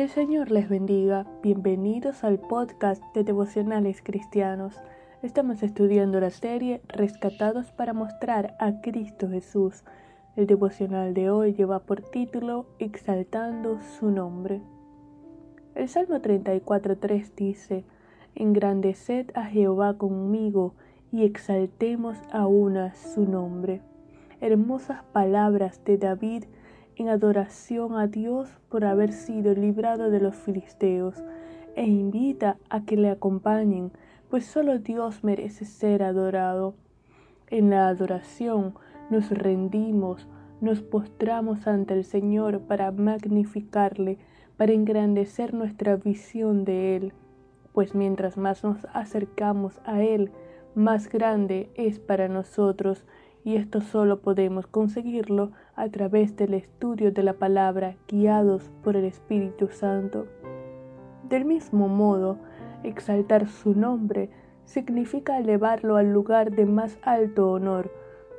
Que el Señor les bendiga. Bienvenidos al podcast de Devocionales Cristianos. Estamos estudiando la serie Rescatados para mostrar a Cristo Jesús. El devocional de hoy lleva por título Exaltando su nombre. El Salmo 34.3 dice, Engrandeced a Jehová conmigo y exaltemos a su nombre. Hermosas palabras de David en adoración a Dios por haber sido librado de los filisteos, e invita a que le acompañen, pues solo Dios merece ser adorado. En la adoración nos rendimos, nos postramos ante el Señor para magnificarle, para engrandecer nuestra visión de Él, pues mientras más nos acercamos a Él, más grande es para nosotros y esto solo podemos conseguirlo a través del estudio de la palabra guiados por el Espíritu Santo. Del mismo modo, exaltar su nombre significa elevarlo al lugar de más alto honor,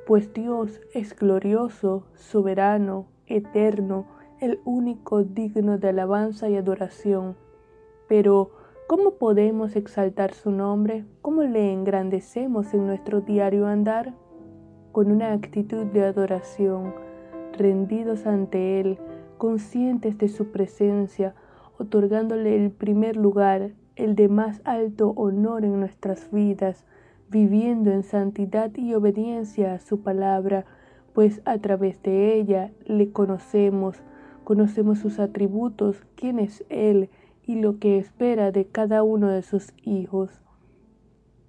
pues Dios es glorioso, soberano, eterno, el único digno de alabanza y adoración. Pero, ¿cómo podemos exaltar su nombre? ¿Cómo le engrandecemos en nuestro diario andar? Con una actitud de adoración, rendidos ante Él, conscientes de su presencia, otorgándole el primer lugar, el de más alto honor en nuestras vidas, viviendo en santidad y obediencia a su palabra, pues a través de ella le conocemos, conocemos sus atributos, quién es Él y lo que espera de cada uno de sus hijos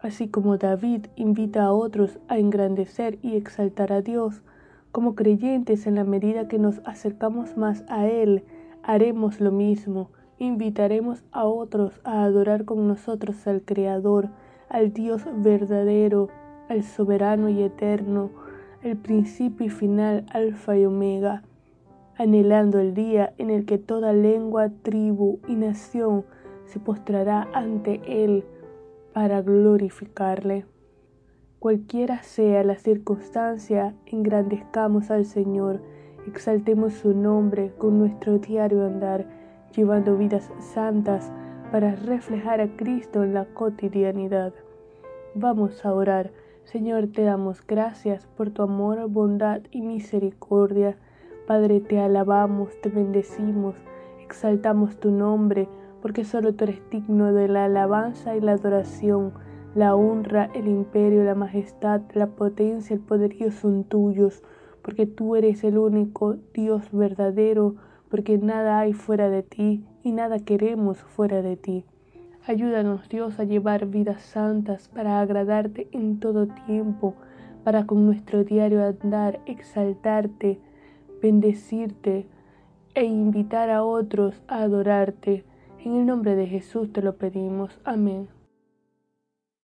así como David invita a otros a engrandecer y exaltar a Dios, como creyentes en la medida que nos acercamos más a Él, haremos lo mismo, invitaremos a otros a adorar con nosotros al Creador, al Dios verdadero, al soberano y eterno, el principio y final, alfa y omega, anhelando el día en el que toda lengua, tribu y nación se postrará ante Él, para glorificarle. Cualquiera sea la circunstancia, engrandezcamos al Señor, exaltemos su nombre con nuestro diario andar, llevando vidas santas para reflejar a Cristo en la cotidianidad. Vamos a orar. Señor, te damos gracias por tu amor, bondad y misericordia. Padre, te alabamos, te bendecimos, exaltamos tu nombre, porque solo tú eres digno de la alabanza y la adoración, la honra, el imperio, la majestad, la potencia, el poderío son tuyos, porque tú eres el único Dios verdadero, porque nada hay fuera de ti y nada queremos fuera de ti. Ayúdanos Dios a llevar vidas santas para agradarte en todo tiempo, para con nuestro diario andar exaltarte, bendecirte e invitar a otros a adorarte. En el nombre de Jesús te lo pedimos. Amén.